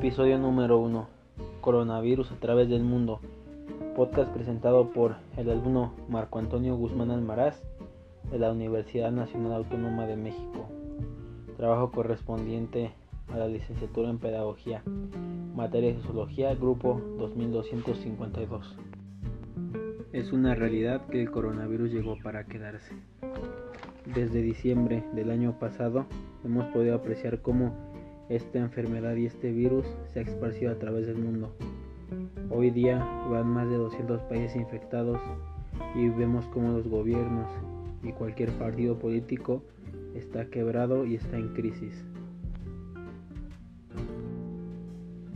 Episodio número 1. Coronavirus a través del mundo. Podcast presentado por el alumno Marco Antonio Guzmán Almaraz de la Universidad Nacional Autónoma de México. Trabajo correspondiente a la licenciatura en Pedagogía. Materia de Sociología, grupo 2252. Es una realidad que el coronavirus llegó para quedarse. Desde diciembre del año pasado hemos podido apreciar cómo esta enfermedad y este virus se ha esparcido a través del mundo. Hoy día van más de 200 países infectados y vemos como los gobiernos y cualquier partido político está quebrado y está en crisis.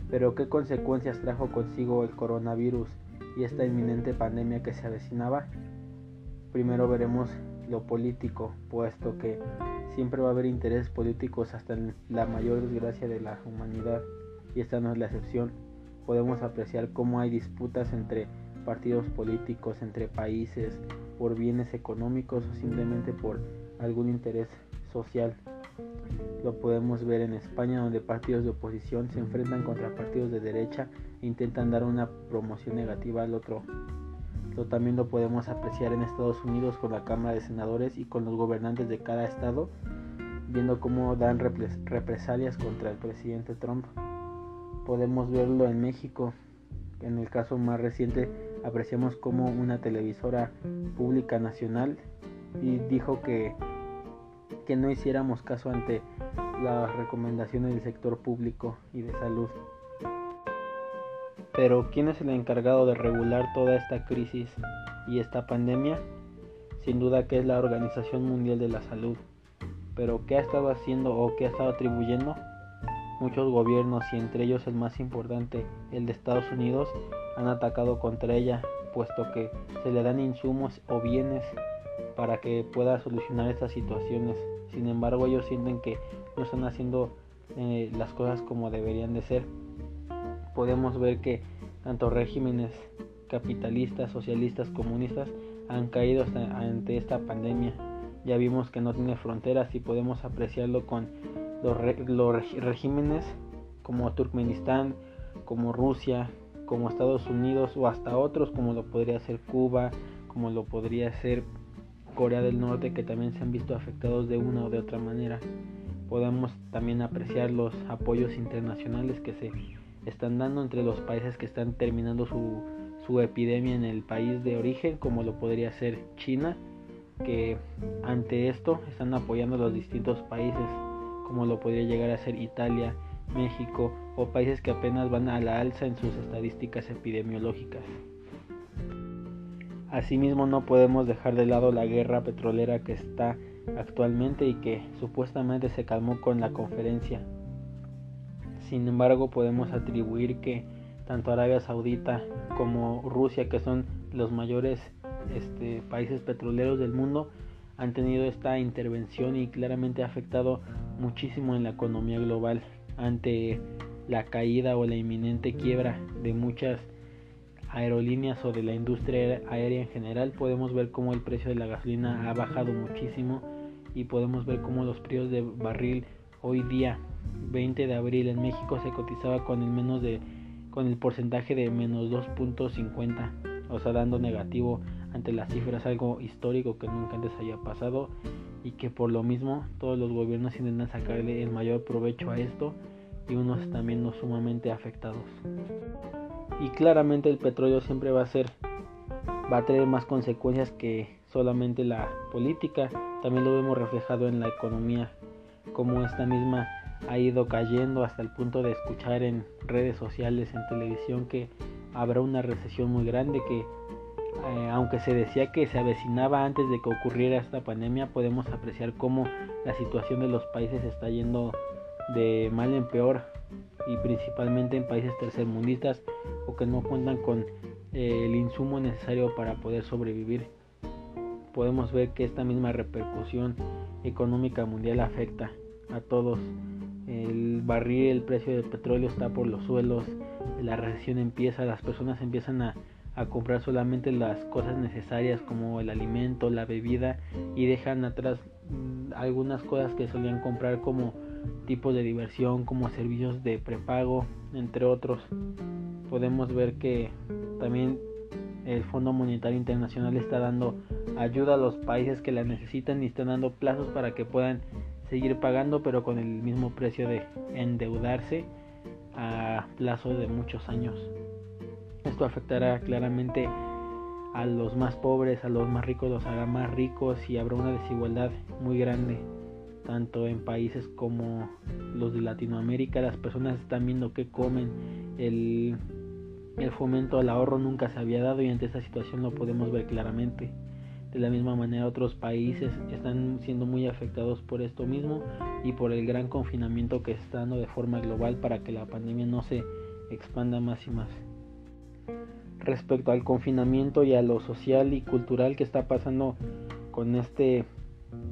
Pero ¿qué consecuencias trajo consigo el coronavirus y esta inminente pandemia que se avecinaba? Primero veremos lo político, puesto que Siempre va a haber intereses políticos hasta la mayor desgracia de la humanidad y esta no es la excepción. Podemos apreciar cómo hay disputas entre partidos políticos, entre países, por bienes económicos o simplemente por algún interés social. Lo podemos ver en España donde partidos de oposición se enfrentan contra partidos de derecha e intentan dar una promoción negativa al otro. Lo también lo podemos apreciar en Estados Unidos con la Cámara de Senadores y con los gobernantes de cada estado viendo cómo dan represalias contra el presidente Trump. Podemos verlo en México. En el caso más reciente apreciamos como una televisora pública nacional y dijo que, que no hiciéramos caso ante las recomendaciones del sector público y de salud. Pero ¿quién es el encargado de regular toda esta crisis y esta pandemia? Sin duda que es la Organización Mundial de la Salud pero ¿qué ha estado haciendo o qué ha estado atribuyendo? Muchos gobiernos y entre ellos el más importante, el de Estados Unidos, han atacado contra ella, puesto que se le dan insumos o bienes para que pueda solucionar estas situaciones. Sin embargo, ellos sienten que no están haciendo eh, las cosas como deberían de ser. Podemos ver que tanto regímenes capitalistas, socialistas, comunistas han caído ante esta pandemia ya vimos que no tiene fronteras y podemos apreciarlo con los, regímenes como Turkmenistán, como Rusia, como Estados Unidos o hasta otros como lo podría ser Cuba, como lo podría ser Corea del Norte que también se han visto afectados de una o de otra manera. Podemos también apreciar los apoyos internacionales que se están dando entre los países que están terminando su, su epidemia en el país de origen, como lo podría ser China, que ante esto están apoyando a los distintos países, como lo podría llegar a ser Italia, México o países que apenas van a la alza en sus estadísticas epidemiológicas. Asimismo no podemos dejar de lado la guerra petrolera que está actualmente y que supuestamente se calmó con la conferencia. Sin embargo podemos atribuir que tanto Arabia Saudita como Rusia, que son los mayores este, países petroleros del mundo han tenido esta intervención y claramente ha afectado muchísimo en la economía global ante la caída o la inminente quiebra de muchas aerolíneas o de la industria aérea en general. Podemos ver cómo el precio de la gasolina ha bajado muchísimo y podemos ver cómo los precios de barril hoy día 20 de abril en México se cotizaba con el menos de con el porcentaje de menos 2.50 o sea dando negativo ante las cifras algo histórico que nunca antes haya pasado y que por lo mismo todos los gobiernos intentan sacarle el mayor provecho a esto y unos también no sumamente afectados. Y claramente el petróleo siempre va a ser va a tener más consecuencias que solamente la política, también lo vemos reflejado en la economía, como esta misma ha ido cayendo hasta el punto de escuchar en redes sociales, en televisión que habrá una recesión muy grande que eh, aunque se decía que se avecinaba antes de que ocurriera esta pandemia, podemos apreciar cómo la situación de los países está yendo de mal en peor y principalmente en países tercermundistas o que no cuentan con eh, el insumo necesario para poder sobrevivir. Podemos ver que esta misma repercusión económica mundial afecta a todos. El barril, el precio del petróleo está por los suelos, la recesión empieza, las personas empiezan a a comprar solamente las cosas necesarias como el alimento, la bebida y dejan atrás mm, algunas cosas que solían comprar como tipos de diversión como servicios de prepago, entre otros. Podemos ver que también el Fondo Monetario Internacional está dando ayuda a los países que la necesitan y está dando plazos para que puedan seguir pagando, pero con el mismo precio de endeudarse a plazo de muchos años. Esto afectará claramente a los más pobres, a los más ricos los hará más ricos y habrá una desigualdad muy grande tanto en países como los de Latinoamérica. Las personas están viendo qué comen. El, el fomento al ahorro nunca se había dado y ante esta situación lo podemos ver claramente de la misma manera otros países están siendo muy afectados por esto mismo y por el gran confinamiento que está dando de forma global para que la pandemia no se expanda más y más. Respecto al confinamiento y a lo social y cultural que está pasando con este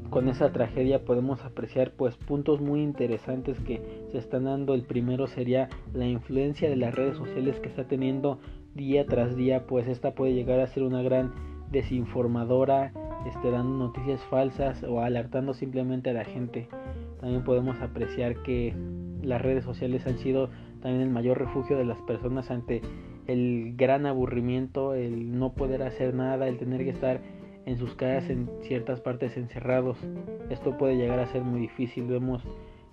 con esa tragedia podemos apreciar pues puntos muy interesantes que se están dando. El primero sería la influencia de las redes sociales que está teniendo día tras día, pues esta puede llegar a ser una gran desinformadora, este, dando noticias falsas o alertando simplemente a la gente. También podemos apreciar que las redes sociales han sido también el mayor refugio de las personas ante el gran aburrimiento, el no poder hacer nada, el tener que estar en sus casas en ciertas partes encerrados. Esto puede llegar a ser muy difícil. Vemos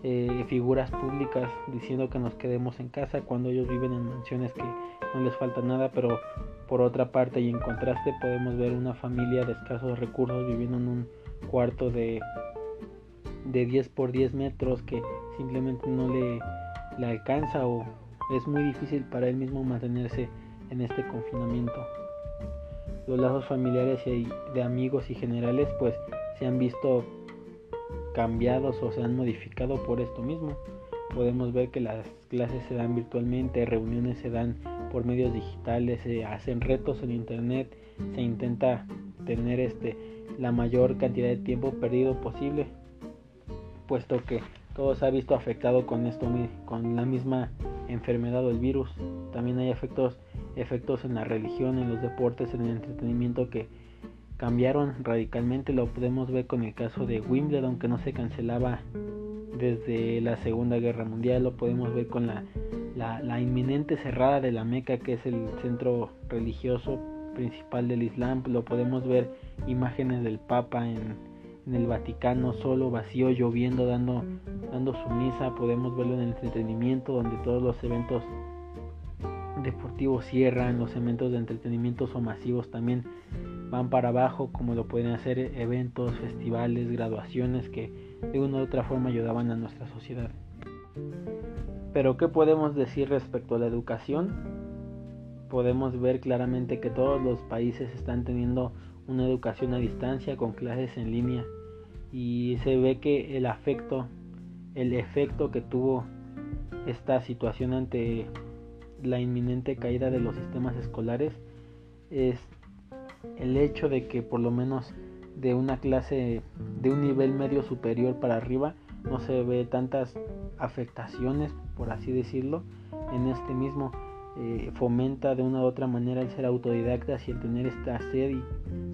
eh, figuras públicas diciendo que nos quedemos en casa cuando ellos viven en mansiones que no les falta nada, pero por otra parte y en contraste podemos ver una familia de escasos recursos viviendo en un cuarto de, de 10 por 10 metros que simplemente no le, le alcanza o es muy difícil para él mismo mantenerse en este confinamiento. Los lazos familiares y de amigos y generales pues se han visto cambiados o se han modificado por esto mismo. Podemos ver que las clases se dan virtualmente, reuniones se dan por medios digitales, se hacen retos en internet, se intenta tener este la mayor cantidad de tiempo perdido posible, puesto que todo se ha visto afectado con esto con la misma enfermedad o el virus. También hay efectos efectos en la religión, en los deportes, en el entretenimiento que cambiaron radicalmente. Lo podemos ver con el caso de Wimbledon que no se cancelaba desde la Segunda Guerra Mundial. Lo podemos ver con la la, inminente cerrada de la Meca, que es el centro religioso principal del Islam, lo podemos ver imágenes del Papa en, el Vaticano solo, vacío, lloviendo, dando, dando su misa, podemos verlo en el entretenimiento, donde todos los eventos deportivos cierran, los eventos de entretenimiento son masivos también van para abajo, como lo pueden hacer eventos, festivales, graduaciones que de una u otra forma ayudaban a nuestra sociedad. Pero ¿qué podemos decir respecto a la educación? Podemos ver claramente que todos los países están teniendo una educación a distancia con clases en línea y se ve que el afecto, el efecto que tuvo esta situación ante la inminente caída de los sistemas escolares es el hecho de que por lo menos de una clase de un nivel medio superior para arriba no se ve tantas afectaciones, por así decirlo, en este mismo. Eh, fomenta de una u otra manera el ser autodidactas y el tener esta sed,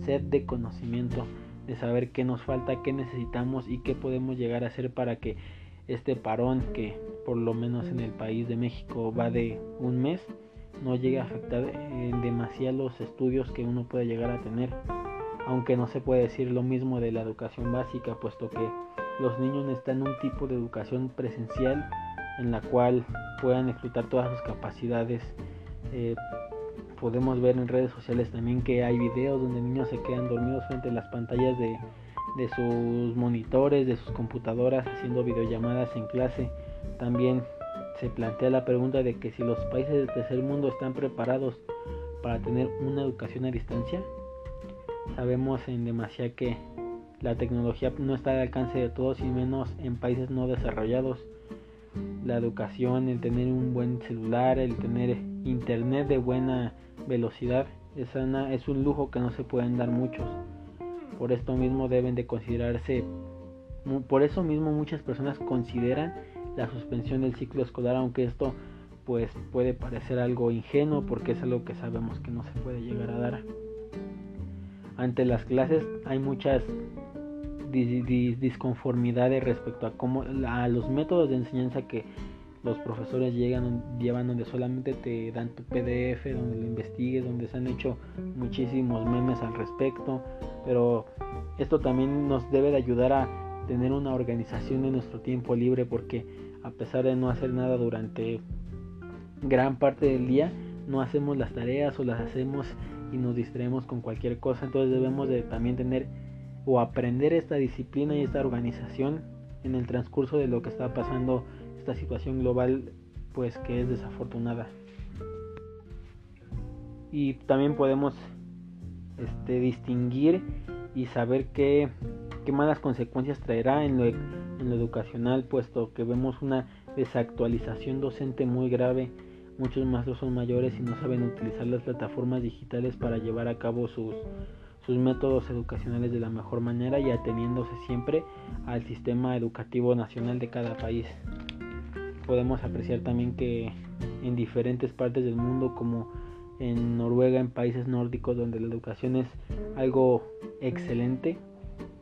sed de conocimiento, de saber qué nos falta, qué necesitamos y qué podemos llegar a hacer para que este parón que por lo menos en el país de México va de un mes no llegue a afectar en demasiado los estudios que uno puede llegar a tener aunque no se puede decir lo mismo de la educación básica puesto que los niños necesitan un tipo de educación presencial en la cual puedan explotar todas sus capacidades. Eh, podemos ver en redes sociales también que hay videos donde niños se quedan dormidos frente a las pantallas de, de sus monitores, de sus computadoras, haciendo videollamadas en clase. También se plantea la pregunta de que si los países del tercer mundo están preparados para tener una educación a distancia. Sabemos en demasía que la tecnología no está al alcance de todos y menos en países no desarrollados. La educación, el tener un buen celular, el tener internet de buena velocidad es, es un lujo que no se pueden dar muchos. Por esto mismo deben de considerarse, por eso mismo muchas personas consideran la suspensión del ciclo escolar, aunque esto pues puede parecer algo ingenuo porque es algo que sabemos que no se puede llegar a dar. Ante las clases hay muchas disconformidades respecto a cómo a los métodos de enseñanza que los profesores llegan llevan donde solamente te dan tu PDF donde lo investigues donde se han hecho muchísimos memes al respecto pero esto también nos debe de ayudar a tener una organización de nuestro tiempo libre porque a pesar de no hacer nada durante gran parte del día no hacemos las tareas o las hacemos y nos distraemos con cualquier cosa. Entonces debemos de también tener o aprender esta disciplina y esta organización en el transcurso de lo que está pasando esta situación global pues que es desafortunada. Y también podemos este, distinguir y saber qué, qué malas consecuencias traerá en lo, en lo educacional puesto que vemos una desactualización docente muy grave muchos maestros son mayores y no saben utilizar las plataformas digitales para llevar a cabo sus sus métodos educacionales de la mejor manera y ateniéndose siempre al sistema educativo nacional de cada país. Podemos apreciar también que en diferentes partes del mundo como en Noruega, en países nórdicos donde la educación es algo excelente,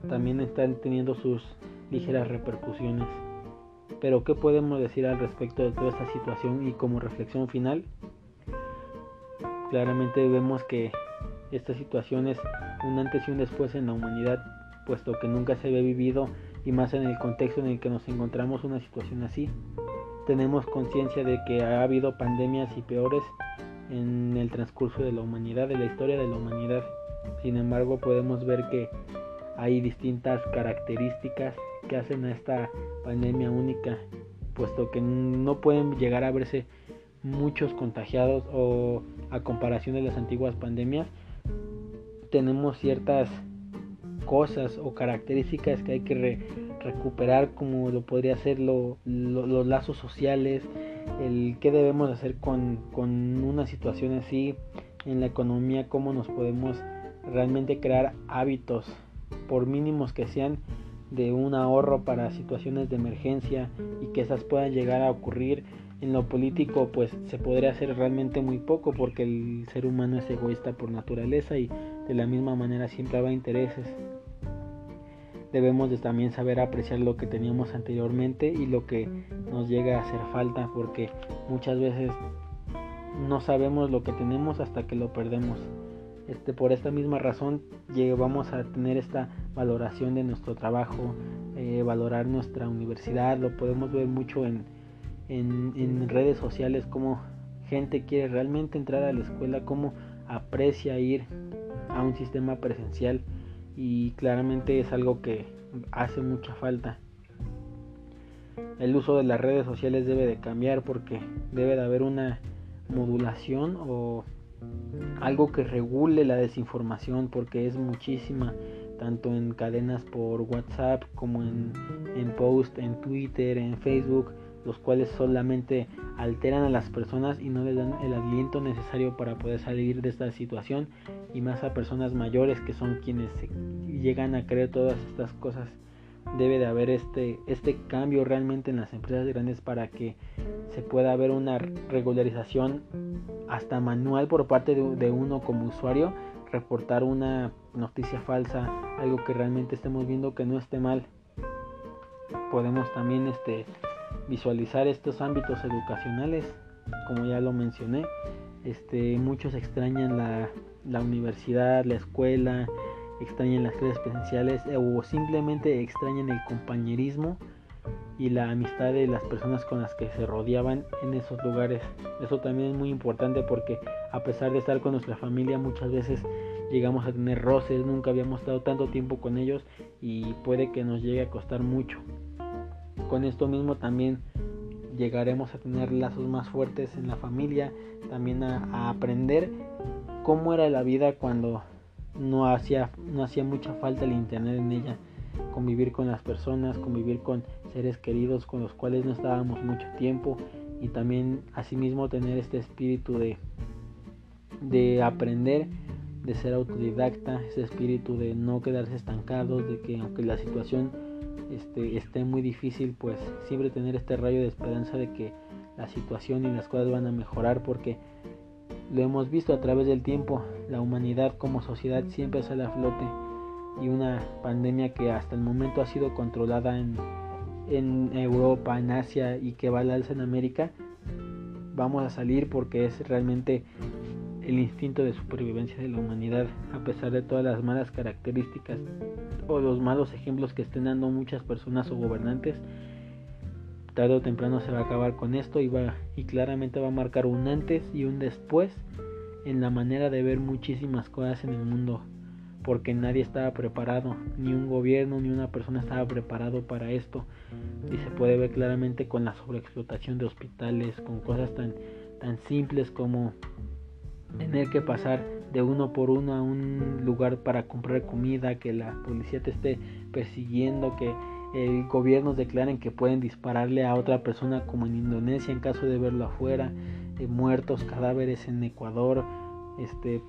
también están teniendo sus ligeras repercusiones. Pero ¿qué podemos decir al respecto de toda esta situación y como reflexión final? Claramente vemos que esta situación es un antes y un después en la humanidad, puesto que nunca se había vivido y más en el contexto en el que nos encontramos una situación así. Tenemos conciencia de que ha habido pandemias y peores en el transcurso de la humanidad, de la historia de la humanidad. Sin embargo, podemos ver que hay distintas características que hacen a esta pandemia única, puesto que no pueden llegar a verse muchos contagiados o a comparación de las antiguas pandemias, tenemos ciertas cosas o características que hay que recuperar como lo podría ser los lazos sociales, el qué debemos hacer con, con una situación así en la economía, cómo nos podemos realmente crear hábitos, por mínimos que sean, de un ahorro para situaciones de emergencia y que esas puedan llegar a ocurrir en lo político pues se podría hacer realmente muy poco porque el ser humano es egoísta por naturaleza y de la misma manera siempre habrá intereses. Debemos de también saber apreciar lo que teníamos anteriormente y lo que nos llega a hacer falta porque muchas veces no sabemos lo que tenemos hasta que lo perdemos. Este, por esta misma razón vamos a tener esta valoración de nuestro trabajo, eh, valorar nuestra universidad, lo podemos ver mucho en, en, redes sociales, cómo gente quiere realmente entrar a la escuela, cómo aprecia ir a un sistema presencial y claramente es algo que hace mucha falta. El uso de las redes sociales debe de cambiar porque debe de haber una modulación o algo que regule la desinformación porque es muchísima tanto en cadenas por WhatsApp como en, en post en Twitter, en Facebook los cuales solamente alteran a las personas y no les dan el aliento necesario para poder salir de esta situación y más a personas mayores que son quienes llegan a creer todas estas cosas. Debe de haber este este cambio realmente en las empresas grandes para que se pueda haber una regularización hasta manual por parte de, de uno como usuario reportar una noticia falsa algo que realmente estemos viendo que no esté mal. Podemos también este visualizar estos ámbitos educacionales, como ya lo mencioné. Este, muchos extrañan la, la universidad, la escuela, extrañan las clases presenciales eh, o simplemente extrañan el compañerismo y la amistad de las personas con las que se rodeaban en esos lugares. Eso también es muy importante porque a pesar de estar con nuestra familia muchas veces llegamos a tener roces, nunca habíamos estado tanto tiempo con ellos y puede que nos llegue a costar mucho. Con esto mismo también llegaremos a tener lazos más fuertes en la familia, también a, aprender cómo era la vida cuando no hacía, no hacía mucha falta el internet en ella, convivir con las personas, convivir con seres queridos con los cuales no estábamos mucho tiempo y también asimismo tener este espíritu de, de aprender, de ser autodidacta, ese espíritu de no quedarse estancados, de que aunque la situación este, esté muy difícil, pues siempre tener este rayo de esperanza de que la situación y las cosas van a mejorar porque lo hemos visto a través del tiempo, la humanidad como sociedad siempre sale a flote, y una pandemia que hasta el momento ha sido controlada en, en Europa, en Asia y que va al alza en América, vamos a salir porque es realmente el instinto de supervivencia de la humanidad, a pesar de todas las malas características o los malos ejemplos que estén dando muchas personas o gobernantes, tarde o temprano se va a acabar con esto y, va, y claramente va a marcar un antes y un después en la manera de ver muchísimas cosas en el mundo, porque nadie estaba preparado, ni un gobierno ni una persona estaba preparado para esto, y se puede ver claramente con la sobreexplotación de hospitales, con cosas tan, tan simples como tener que pasar de uno por uno a un lugar para comprar comida, que la policía te esté persiguiendo, que el gobierno declaren que pueden dispararle a otra persona como en Indonesia en caso de verlo afuera, de muertos, cadáveres en Ecuador, este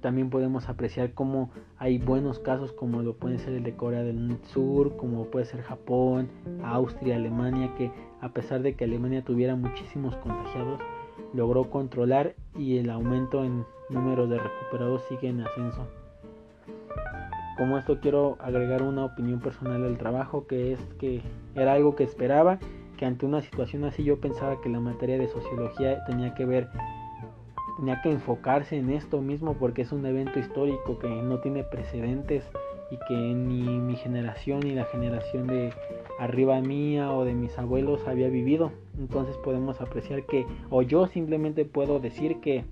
también podemos apreciar cómo hay buenos casos como lo puede ser el de Corea del Sur, como puede ser Japón, Austria, Alemania, que a pesar de que Alemania tuviera muchísimos contagiados, logró controlar y el aumento en número de recuperados sigue en ascenso. Como esto quiero agregar una opinión personal del trabajo que es que era algo que esperaba, que ante una situación así yo pensaba que la materia de sociología tenía que ver tenía que enfocarse en esto mismo porque es un evento histórico que no tiene precedentes y que ni mi generación ni la generación de arriba mía o de mis abuelos había vivido. Entonces podemos apreciar que, o yo simplemente puedo decir que,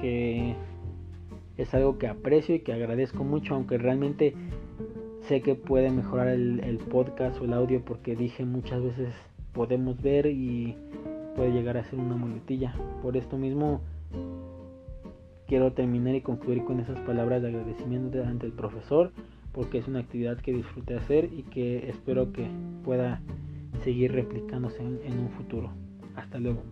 que es algo que aprecio y que agradezco mucho, aunque realmente sé que puede mejorar el, el podcast o el audio porque dije muchas veces podemos ver y puede llegar a ser una muletilla. Por esto mismo quiero terminar y concluir con esas palabras de agradecimiento ante el profesor porque es una actividad que disfruté hacer y que espero que pueda seguir replicándose en, en un futuro. Hasta luego.